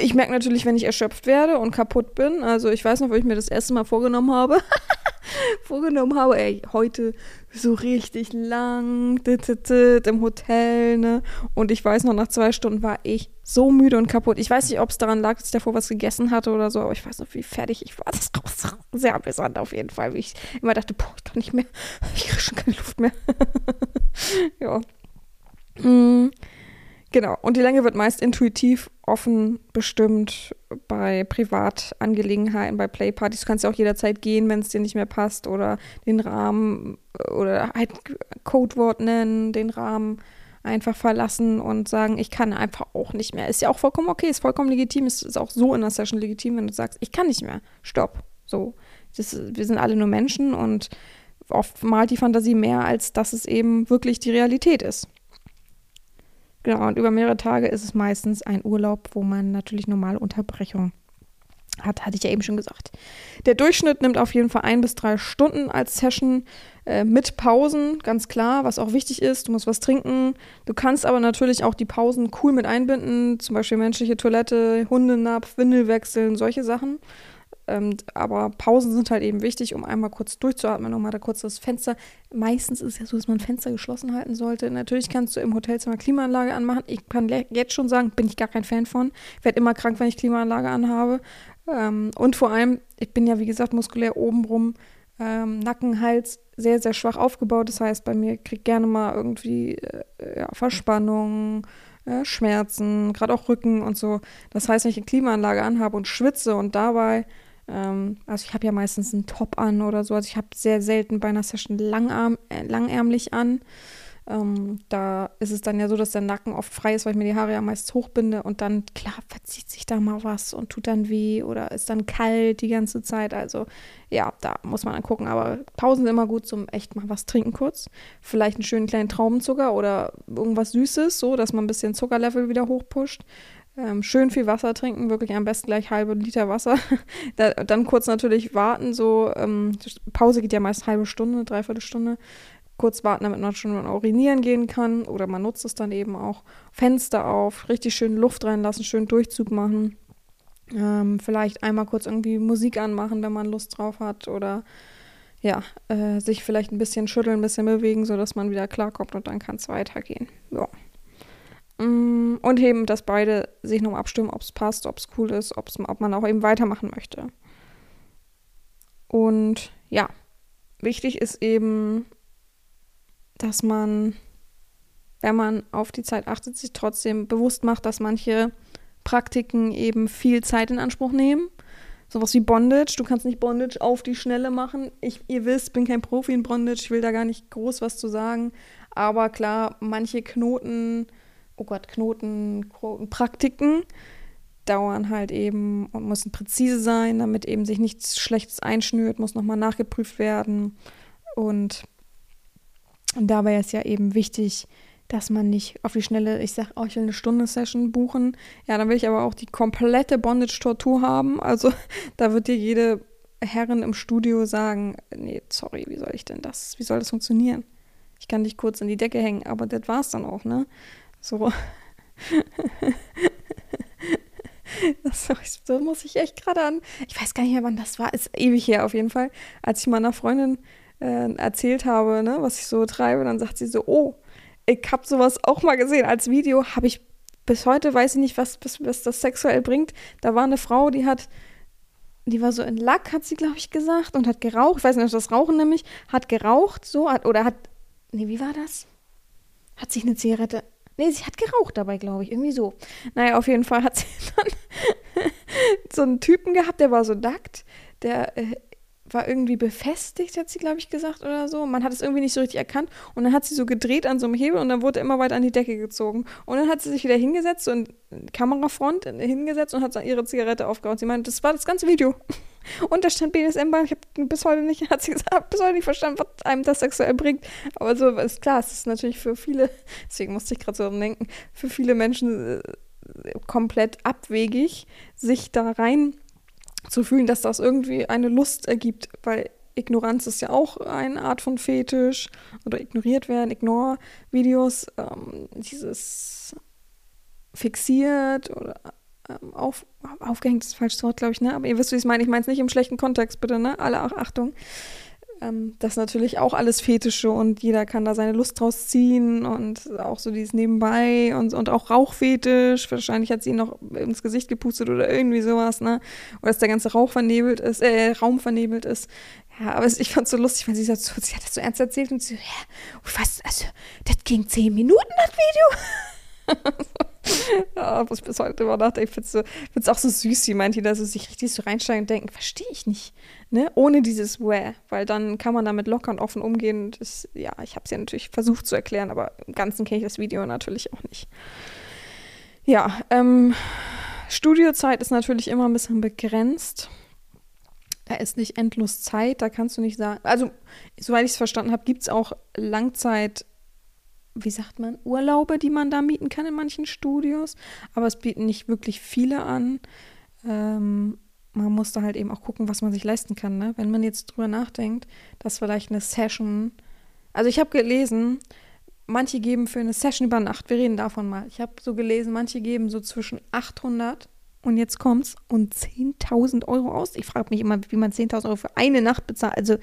S1: Ich merke natürlich, wenn ich erschöpft werde und kaputt bin. Also ich weiß noch, wo ich mir das erste Mal vorgenommen habe. vorgenommen habe, ey, heute so richtig lang im Hotel, ne? Und ich weiß noch, nach zwei Stunden war ich so müde und kaputt. Ich weiß nicht, ob es daran lag, dass ich davor was gegessen hatte oder so, aber ich weiß noch, wie fertig ich war. Das war sehr amüsant auf jeden Fall, wie ich immer dachte, boah, ich kann nicht mehr, ich kriege schon keine Luft mehr. ja. Mhm. Genau, und die Länge wird meist intuitiv offen bestimmt bei Privatangelegenheiten, bei Playpartys. Du kannst ja auch jederzeit gehen, wenn es dir nicht mehr passt oder den Rahmen oder halt Codewort nennen, den Rahmen einfach verlassen und sagen, ich kann einfach auch nicht mehr. Ist ja auch vollkommen okay, ist vollkommen legitim, ist, ist auch so in der Session legitim, wenn du sagst, ich kann nicht mehr. Stopp. So. Das, wir sind alle nur Menschen und oft malt die Fantasie mehr, als dass es eben wirklich die Realität ist. Genau, und über mehrere Tage ist es meistens ein Urlaub, wo man natürlich normale Unterbrechung hat, hatte ich ja eben schon gesagt. Der Durchschnitt nimmt auf jeden Fall ein bis drei Stunden als Session äh, mit Pausen, ganz klar, was auch wichtig ist. Du musst was trinken. Du kannst aber natürlich auch die Pausen cool mit einbinden, zum Beispiel menschliche Toilette, Hundenapf, Windel wechseln, solche Sachen. Ähm, aber Pausen sind halt eben wichtig, um einmal kurz durchzuatmen, nochmal da kurz das Fenster. Meistens ist es ja so, dass man Fenster geschlossen halten sollte. Natürlich kannst du im Hotelzimmer Klimaanlage anmachen. Ich kann jetzt schon sagen, bin ich gar kein Fan von. Werde immer krank, wenn ich Klimaanlage anhabe. Ähm, und vor allem, ich bin ja wie gesagt muskulär obenrum, ähm, Nacken, Hals sehr, sehr schwach aufgebaut. Das heißt, bei mir kriegt gerne mal irgendwie äh, ja, Verspannung. Äh, Schmerzen, gerade auch Rücken und so. Das heißt, wenn ich eine Klimaanlage anhabe und schwitze und dabei ähm, also ich habe ja meistens einen Top an oder so. Also ich habe sehr selten bei einer Session langarm, äh, langärmlich an. Ähm, da ist es dann ja so, dass der Nacken oft frei ist, weil ich mir die Haare ja meist hochbinde und dann, klar, verzieht sich da mal was und tut dann weh oder ist dann kalt die ganze Zeit. Also ja, da muss man dann gucken. Aber Pausen sind immer gut zum echt mal was trinken kurz. Vielleicht einen schönen kleinen Traubenzucker oder irgendwas Süßes, so dass man ein bisschen Zuckerlevel wieder hochpusht. Ähm, schön viel Wasser trinken, wirklich am besten gleich halbe Liter Wasser. da, dann kurz natürlich warten, so ähm, Pause geht ja meist halbe Stunde, dreiviertel Stunde. Kurz warten, damit man schon urinieren gehen kann oder man nutzt es dann eben auch. Fenster auf, richtig schön Luft reinlassen, schön Durchzug machen. Ähm, vielleicht einmal kurz irgendwie Musik anmachen, wenn man Lust drauf hat oder ja, äh, sich vielleicht ein bisschen schütteln, ein bisschen bewegen, sodass man wieder klarkommt und dann kann es weitergehen. Ja. Mm, und eben, dass beide sich nochmal abstimmen, ob es passt, ob es cool ist, ob's, ob man auch eben weitermachen möchte. Und ja, wichtig ist eben, dass man, wenn man auf die Zeit achtet, sich trotzdem bewusst macht, dass manche Praktiken eben viel Zeit in Anspruch nehmen. Sowas wie Bondage. Du kannst nicht Bondage auf die Schnelle machen. Ich, ihr wisst, bin kein Profi in Bondage. Ich will da gar nicht groß was zu sagen. Aber klar, manche Knoten oh Gott, Knoten, Praktiken dauern halt eben und müssen präzise sein, damit eben sich nichts Schlechtes einschnürt, muss nochmal nachgeprüft werden. Und, und dabei ist ja eben wichtig, dass man nicht auf die Schnelle, ich sage, oh, ich will eine Stunde Session buchen. Ja, dann will ich aber auch die komplette Bondage-Tortur haben. Also da wird dir jede Herrin im Studio sagen, nee, sorry, wie soll ich denn das, wie soll das funktionieren? Ich kann dich kurz in die Decke hängen, aber das war's dann auch, ne? So. Das, so muss ich echt gerade an. Ich weiß gar nicht mehr, wann das war. Ist ewig her auf jeden Fall. Als ich meiner Freundin äh, erzählt habe, ne, was ich so treibe, dann sagt sie so: Oh, ich habe sowas auch mal gesehen als Video. Habe ich bis heute, weiß ich nicht, was, was, was das sexuell bringt. Da war eine Frau, die hat, die war so in Lack, hat sie, glaube ich, gesagt, und hat geraucht. Ich weiß nicht, das Rauchen nämlich, hat geraucht so, hat, oder hat, nee, wie war das? hat sich eine Zigarette. Nee, sie hat geraucht dabei, glaube ich. Irgendwie so. Naja, auf jeden Fall hat sie dann so einen Typen gehabt, der war so nackt. Der äh, war irgendwie befestigt, hat sie, glaube ich, gesagt oder so. Man hat es irgendwie nicht so richtig erkannt. Und dann hat sie so gedreht an so einem Hebel und dann wurde er immer weiter an die Decke gezogen. Und dann hat sie sich wieder hingesetzt, so in Kamerafront hingesetzt und hat ihre Zigarette aufgeraucht. Sie meinte, das war das ganze Video. Und da stand BDSM bei. Ich habe bis heute nicht, hat sie gesagt, bis heute nicht verstanden, was einem das sexuell bringt. Aber so ist klar, es ist natürlich für viele, deswegen musste ich gerade so denken, für viele Menschen äh, komplett abwegig, sich da rein zu fühlen, dass das irgendwie eine Lust ergibt, weil Ignoranz ist ja auch eine Art von Fetisch oder ignoriert werden, Ignore-Videos, ähm, dieses fixiert oder auf, aufgehängt ist das falsche Wort, glaube ich, ne? Aber ihr wisst, wie ich es meine. Ich meine es nicht im schlechten Kontext, bitte, ne? Alle Achtung. Ähm, das ist natürlich auch alles Fetische und jeder kann da seine Lust draus ziehen und auch so dieses Nebenbei und, und auch Rauchfetisch. Wahrscheinlich hat sie ihn noch ins Gesicht gepustet oder irgendwie sowas, ne? Oder dass der ganze Rauch vernebelt ist, äh, Raum vernebelt ist. Ja, aber ich fand es so lustig, weil sie, so, sie hat das so ernst erzählt und sie so, ja, was, also, das ging zehn Minuten, das Video. ja, was ich bis heute immer nachdenke, ich finde es so, auch so süß, wie manche da so sich richtig so reinsteigen und denken, verstehe ich nicht, ne, ohne dieses Where, weil dann kann man damit locker und offen umgehen das, ja, ich habe es ja natürlich versucht zu erklären, aber im Ganzen kenne ich das Video natürlich auch nicht. Ja, ähm, Studiozeit ist natürlich immer ein bisschen begrenzt. Da ist nicht endlos Zeit, da kannst du nicht sagen, also soweit ich es verstanden habe, gibt es auch Langzeit- wie sagt man, Urlaube, die man da mieten kann in manchen Studios. Aber es bieten nicht wirklich viele an. Ähm, man muss da halt eben auch gucken, was man sich leisten kann. Ne? Wenn man jetzt drüber nachdenkt, dass vielleicht eine Session. Also ich habe gelesen, manche geben für eine Session über Nacht, wir reden davon mal. Ich habe so gelesen, manche geben so zwischen 800 und jetzt kommt's und 10.000 Euro aus. Ich frage mich immer, wie man 10.000 Euro für eine Nacht bezahlt. Also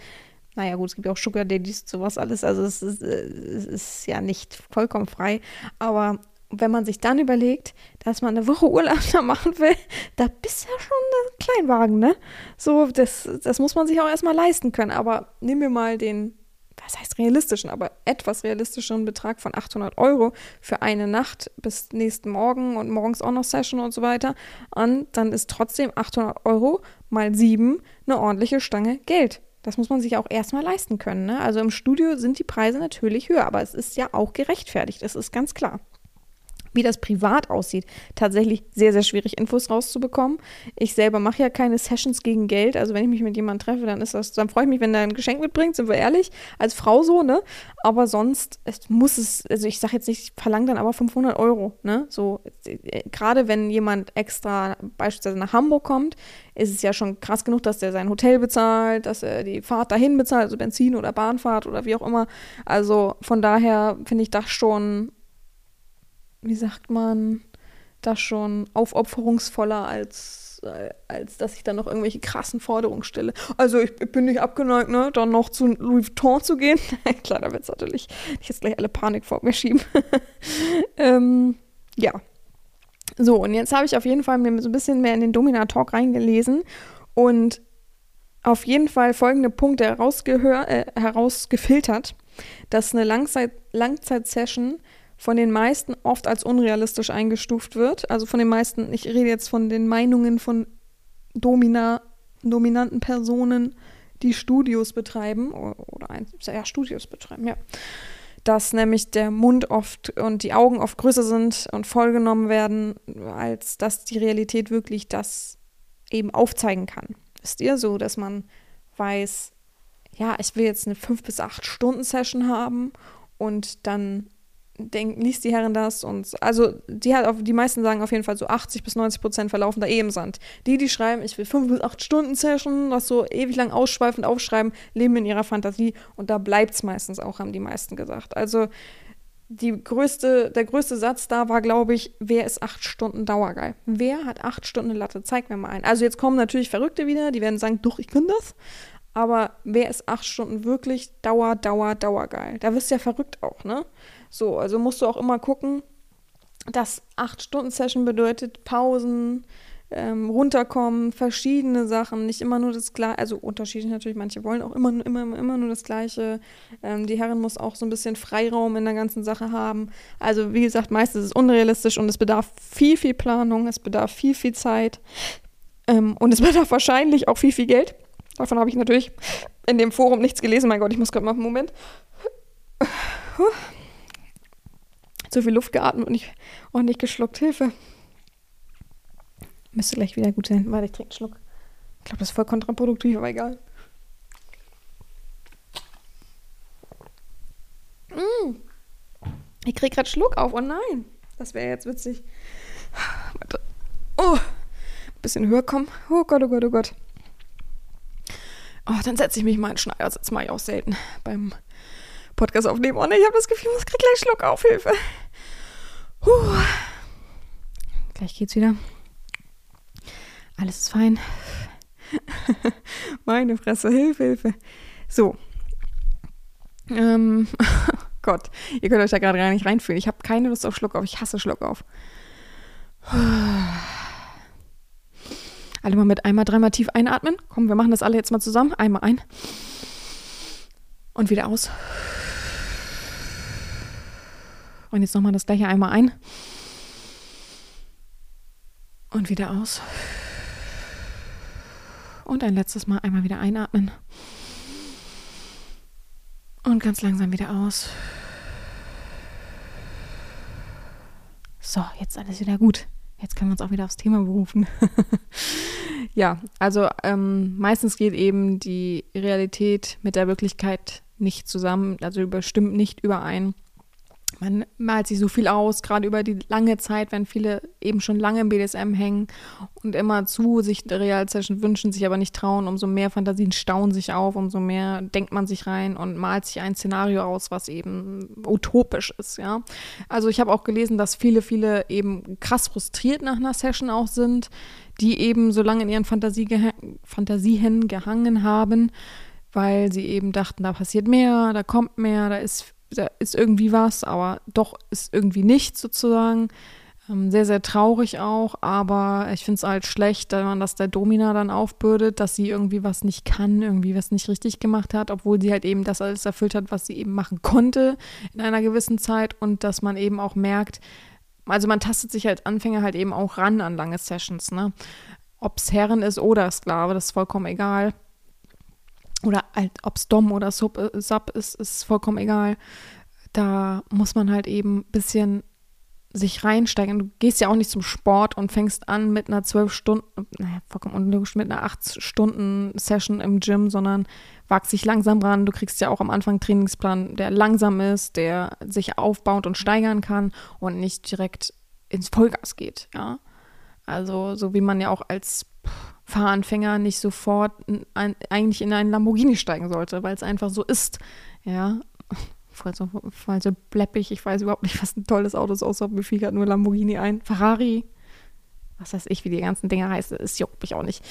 S1: naja, gut, es gibt ja auch Sugar Daddies, sowas alles. Also es ist, es ist ja nicht vollkommen frei. Aber wenn man sich dann überlegt, dass man eine Woche Urlaub da machen will, da bist ja schon ein Kleinwagen, ne? So, das, das muss man sich auch erstmal leisten können. Aber nehmen wir mal den, was heißt realistischen, aber etwas realistischen Betrag von 800 Euro für eine Nacht bis nächsten Morgen und morgens auch noch Session und so weiter an, dann ist trotzdem 800 Euro mal sieben eine ordentliche Stange Geld. Das muss man sich auch erstmal leisten können. Ne? Also im Studio sind die Preise natürlich höher, aber es ist ja auch gerechtfertigt, das ist ganz klar. Wie das privat aussieht, tatsächlich sehr, sehr schwierig, Infos rauszubekommen. Ich selber mache ja keine Sessions gegen Geld. Also wenn ich mich mit jemandem treffe, dann ist das, dann freue ich mich, wenn er ein Geschenk mitbringt, sind wir ehrlich, als Frau so, ne? Aber sonst es muss es, also ich sage jetzt nicht, ich verlange dann aber 500 Euro, ne? So, äh, gerade wenn jemand extra beispielsweise nach Hamburg kommt, ist es ja schon krass genug, dass der sein Hotel bezahlt, dass er die Fahrt dahin bezahlt, also Benzin oder Bahnfahrt oder wie auch immer. Also von daher finde ich das schon, wie sagt man, das schon aufopferungsvoller als, äh, als dass ich dann noch irgendwelche krassen Forderungen stelle. Also ich, ich bin nicht abgeneigt, ne, dann noch zu Louis Vuitton zu gehen. Klar, da wird es natürlich nicht jetzt gleich alle Panik vor mir schieben. ähm, ja, so, und jetzt habe ich auf jeden Fall mir so ein bisschen mehr in den Domina-Talk reingelesen und auf jeden Fall folgende Punkte äh, herausgefiltert, dass eine Langzeit Langzeitsession von den meisten oft als unrealistisch eingestuft wird. Also von den meisten, ich rede jetzt von den Meinungen von Domina, dominanten Personen, die Studios betreiben oder, oder ja, Studios betreiben, ja dass nämlich der Mund oft und die Augen oft größer sind und vollgenommen werden, als dass die Realität wirklich das eben aufzeigen kann. Wisst ihr so, dass man weiß, ja, ich will jetzt eine 5 bis 8 Stunden Session haben und dann denk, liest die Herren das und also die hat auf, die meisten sagen auf jeden Fall so 80 bis 90 Prozent verlaufen da eh im Sand. Die, die schreiben, ich will 5 bis 8 Stunden Session, das so ewig lang ausschweifend aufschreiben, leben in ihrer Fantasie und da bleibt es meistens auch, haben die meisten gesagt. Also die größte, der größte Satz da war, glaube ich, wer ist acht Stunden dauergeil? Wer hat acht Stunden Latte? Zeig mir mal einen. Also jetzt kommen natürlich Verrückte wieder, die werden sagen, doch, ich kann das. Aber wer ist acht Stunden wirklich Dauer, Dauer, Dauergeil? Da wirst du ja verrückt auch, ne? So, also musst du auch immer gucken, dass 8-Stunden-Session bedeutet Pausen, ähm, runterkommen, verschiedene Sachen, nicht immer nur das Gleiche, also unterschiedlich natürlich, manche wollen auch immer, immer, immer nur das Gleiche. Ähm, die Herren muss auch so ein bisschen Freiraum in der ganzen Sache haben. Also wie gesagt, meistens ist es unrealistisch und es bedarf viel, viel Planung, es bedarf viel, viel Zeit ähm, und es bedarf wahrscheinlich auch viel, viel Geld. Davon habe ich natürlich in dem Forum nichts gelesen. Mein Gott, ich muss gerade mal einen Moment. Zu viel Luft geatmet und nicht ordentlich geschluckt. Hilfe. Müsste gleich wieder gut sein. Warte, ich trinke einen Schluck. Ich glaube, das ist voll kontraproduktiv, aber egal. Mm. Ich kriege gerade Schluck auf. Oh nein. Das wäre jetzt witzig. Oh. Ein bisschen höher kommen. Oh Gott, oh Gott, oh Gott. Oh, dann setze ich mich mal in Schneidersitz. Mache ich auch selten beim Podcast aufnehmen. Oh ne, ich habe das Gefühl, ich kriege gleich Schluck auf. Hilfe. Puh. Gleich geht's wieder. Alles ist fein. Meine Fresse, Hilfe, Hilfe. So. Ähm, Gott, ihr könnt euch da gerade gar nicht reinfühlen. Ich habe keine Lust auf Schluck auf. Ich hasse Schluck auf. Alle mal mit einmal, dreimal tief einatmen. Komm, wir machen das alle jetzt mal zusammen. Einmal ein. Und wieder aus. Und jetzt nochmal das gleiche einmal ein. Und wieder aus. Und ein letztes Mal einmal wieder einatmen. Und ganz langsam wieder aus. So, jetzt alles wieder gut. Jetzt können wir uns auch wieder aufs Thema berufen. ja, also ähm, meistens geht eben die Realität mit der Wirklichkeit nicht zusammen, also bestimmt nicht überein man malt sich so viel aus, gerade über die lange Zeit, wenn viele eben schon lange im BDSM hängen und immer zu sich Real-Session wünschen, sich aber nicht trauen, umso mehr Fantasien stauen sich auf, umso mehr denkt man sich rein und malt sich ein Szenario aus, was eben utopisch ist, ja. Also ich habe auch gelesen, dass viele, viele eben krass frustriert nach einer Session auch sind, die eben so lange in ihren Fantasie Fantasien gehangen haben, weil sie eben dachten, da passiert mehr, da kommt mehr, da ist da ist irgendwie was, aber doch ist irgendwie nichts sozusagen. Ähm, sehr, sehr traurig auch, aber ich finde es halt schlecht, wenn man das der Domina dann aufbürdet, dass sie irgendwie was nicht kann, irgendwie was nicht richtig gemacht hat, obwohl sie halt eben das alles erfüllt hat, was sie eben machen konnte in einer gewissen Zeit und dass man eben auch merkt, also man tastet sich als Anfänger halt eben auch ran an lange Sessions, ne? Ob es Herren ist oder Sklave, das ist vollkommen egal oder halt, ob es Dom oder Sub, äh, Sub ist, ist vollkommen egal. Da muss man halt eben ein bisschen sich reinsteigen. Du gehst ja auch nicht zum Sport und fängst an mit einer zwölf Stunden, naja, vollkommen unlogisch, mit einer acht Stunden Session im Gym, sondern wagst dich langsam ran. Du kriegst ja auch am Anfang einen Trainingsplan, der langsam ist, der sich aufbaut und steigern kann und nicht direkt ins Vollgas geht, ja. Also, so wie man ja auch als Fahranfänger nicht sofort ein, eigentlich in einen Lamborghini steigen sollte, weil es einfach so ist. Ja, voll so bleppig. Ich weiß überhaupt nicht, was ein tolles Auto ist, außer mir fiel gerade nur Lamborghini ein. Ferrari, was weiß ich, wie die ganzen Dinger heißen, es juckt mich auch nicht.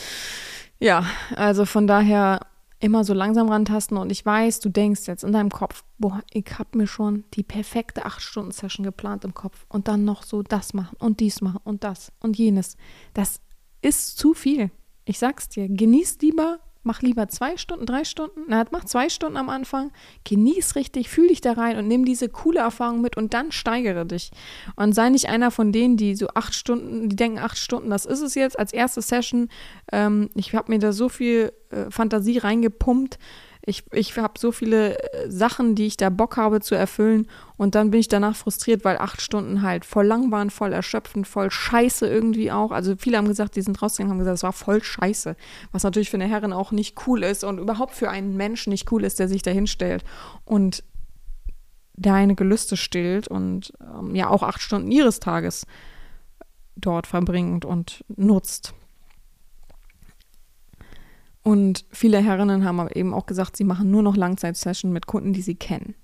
S1: Ja, also von daher immer so langsam rantasten und ich weiß, du denkst jetzt in deinem Kopf, boah, ich habe mir schon die perfekte 8-Stunden-Session geplant im Kopf und dann noch so das machen und dies machen und das und jenes. Das ist zu viel. Ich sag's dir, genieß lieber, mach lieber zwei Stunden, drei Stunden, na, mach zwei Stunden am Anfang, genieß richtig, fühl dich da rein und nimm diese coole Erfahrung mit und dann steigere dich. Und sei nicht einer von denen, die so acht Stunden, die denken, acht Stunden, das ist es jetzt als erste Session. Ähm, ich habe mir da so viel äh, Fantasie reingepumpt ich, ich habe so viele äh, Sachen, die ich da Bock habe zu erfüllen und dann bin ich danach frustriert, weil acht Stunden halt voll lang waren, voll erschöpfend, voll scheiße irgendwie auch. Also viele haben gesagt, die sind rausgegangen, haben gesagt, es war voll scheiße. Was natürlich für eine Herrin auch nicht cool ist und überhaupt für einen Menschen nicht cool ist, der sich da hinstellt und deine Gelüste stillt und ähm, ja auch acht Stunden ihres Tages dort verbringt und nutzt. Und viele Herrinnen haben aber eben auch gesagt, sie machen nur noch Langzeitsession mit Kunden, die sie kennen.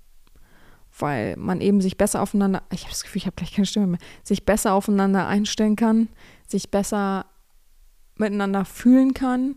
S1: Weil man eben sich besser aufeinander, ich habe das Gefühl, ich habe gleich keine Stimme mehr, sich besser aufeinander einstellen kann, sich besser miteinander fühlen kann,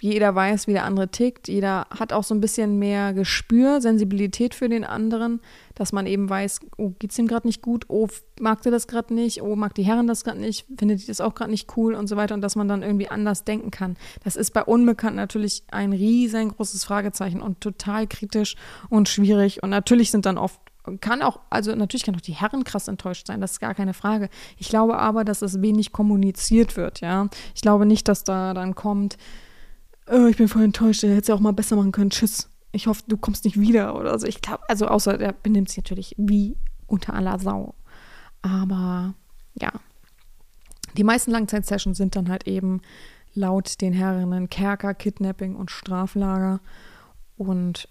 S1: jeder weiß, wie der andere tickt. Jeder hat auch so ein bisschen mehr Gespür, Sensibilität für den anderen, dass man eben weiß, oh, geht's ihm gerade nicht gut, oh, mag der das gerade nicht, oh, mag die Herren das gerade nicht, findet die das auch gerade nicht cool und so weiter und dass man dann irgendwie anders denken kann. Das ist bei Unbekannten natürlich ein riesengroßes Fragezeichen und total kritisch und schwierig und natürlich sind dann oft kann auch, also natürlich kann auch die Herren krass enttäuscht sein, das ist gar keine Frage. Ich glaube aber, dass es wenig kommuniziert wird, ja. Ich glaube nicht, dass da dann kommt, oh, ich bin voll enttäuscht, der hätte es ja auch mal besser machen können, tschüss. Ich hoffe, du kommst nicht wieder oder so. Ich glaube, also außer der benimmt sich natürlich wie unter aller Sau. Aber ja, die meisten Langzeitsessions sind dann halt eben laut den Herrinnen Kerker, Kidnapping und Straflager. Und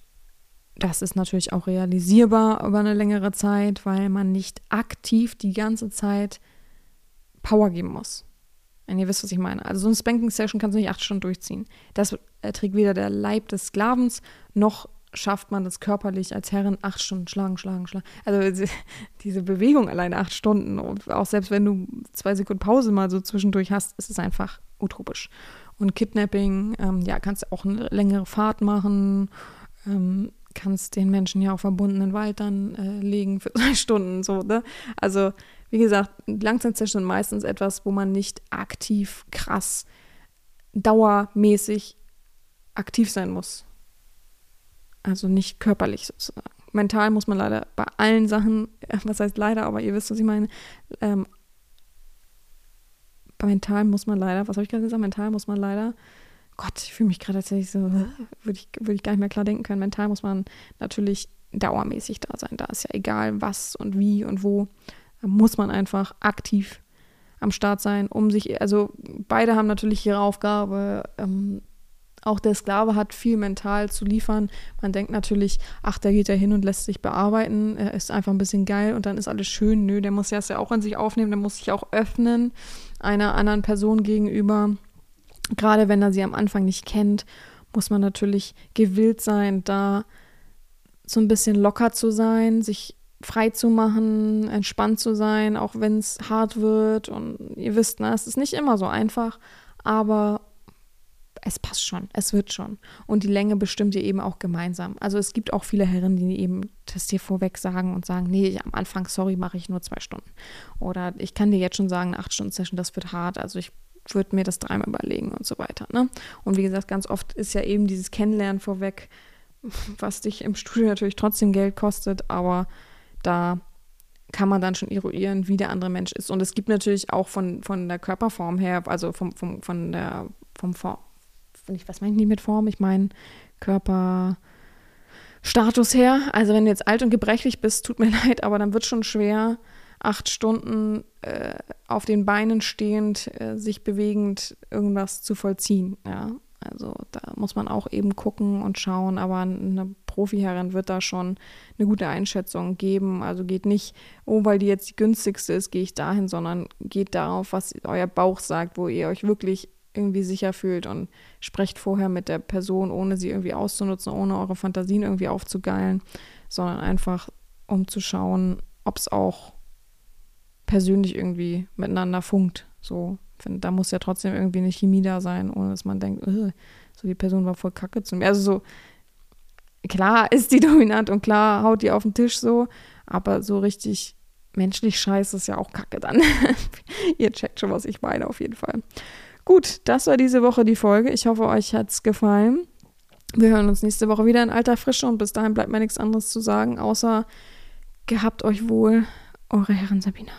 S1: das ist natürlich auch realisierbar über eine längere Zeit, weil man nicht aktiv die ganze Zeit Power geben muss. Wenn ihr wisst, was ich meine. Also so eine Spanking-Session kannst du nicht acht Stunden durchziehen. Das erträgt weder der Leib des Sklavens, noch schafft man das körperlich als Herrin acht Stunden schlagen, schlagen, schlagen. Also diese Bewegung allein acht Stunden, auch selbst wenn du zwei Sekunden Pause mal so zwischendurch hast, ist es einfach utopisch. Und Kidnapping, ähm, ja, kannst du auch eine längere Fahrt machen, ähm, kannst den Menschen ja auch verbundenen Wald dann äh, legen für zwei Stunden, so, ne? Also wie gesagt, Langzeitsessions sind meistens etwas, wo man nicht aktiv, krass, dauermäßig aktiv sein muss. Also nicht körperlich sozusagen. Mental muss man leider bei allen Sachen, was heißt leider, aber ihr wisst, was ich meine, ähm, bei mental muss man leider, was habe ich gerade gesagt, mental muss man leider, Gott, ich fühle mich gerade tatsächlich so, würde ich, würd ich gar nicht mehr klar denken können. Mental muss man natürlich dauermäßig da sein. Da ist ja egal, was und wie und wo. Da muss man einfach aktiv am Start sein, um sich, also beide haben natürlich ihre Aufgabe. Ähm, auch der Sklave hat viel mental zu liefern. Man denkt natürlich, ach, der geht ja hin und lässt sich bearbeiten, er ist einfach ein bisschen geil und dann ist alles schön. Nö, der muss das ja auch an sich aufnehmen, der muss sich auch öffnen einer anderen Person gegenüber. Gerade wenn er sie am Anfang nicht kennt, muss man natürlich gewillt sein, da so ein bisschen locker zu sein, sich frei zu machen, entspannt zu sein, auch wenn es hart wird. Und ihr wisst, ne, es ist nicht immer so einfach, aber es passt schon, es wird schon. Und die Länge bestimmt ihr eben auch gemeinsam. Also es gibt auch viele Herren, die eben das dir vorweg sagen und sagen, nee, am Anfang, sorry, mache ich nur zwei Stunden. Oder ich kann dir jetzt schon sagen, eine acht Stunden Session, das wird hart. Also ich würde mir das dreimal überlegen und so weiter. Ne? Und wie gesagt, ganz oft ist ja eben dieses Kennenlernen vorweg, was dich im Studio natürlich trotzdem Geld kostet, aber da kann man dann schon eruieren, wie der andere Mensch ist. Und es gibt natürlich auch von, von der Körperform her, also vom, vom, von der, vom Form, was meine ich mit Form? Ich meine Körperstatus her. Also wenn du jetzt alt und gebrechlich bist, tut mir leid, aber dann wird schon schwer, acht Stunden äh, auf den Beinen stehend, äh, sich bewegend irgendwas zu vollziehen. Ja, also da muss man auch eben gucken und schauen, aber eine Profiherrin wird da schon eine gute Einschätzung geben. Also geht nicht, oh, weil die jetzt die günstigste ist, gehe ich dahin, sondern geht darauf, was euer Bauch sagt, wo ihr euch wirklich irgendwie sicher fühlt und sprecht vorher mit der Person, ohne sie irgendwie auszunutzen, ohne eure Fantasien irgendwie aufzugeilen, sondern einfach um zu schauen, ob es auch persönlich irgendwie miteinander funkt. So, finde, da muss ja trotzdem irgendwie eine Chemie da sein, ohne dass man denkt, so die Person war voll kacke zu mir. Also so, klar ist die dominant und klar haut die auf den Tisch so, aber so richtig menschlich scheiße ist ja auch kacke dann. Ihr checkt schon, was ich meine, auf jeden Fall. Gut, das war diese Woche die Folge. Ich hoffe, euch hat es gefallen. Wir hören uns nächste Woche wieder in alter Frische und bis dahin bleibt mir nichts anderes zu sagen, außer gehabt euch wohl, eure Herren Sabina.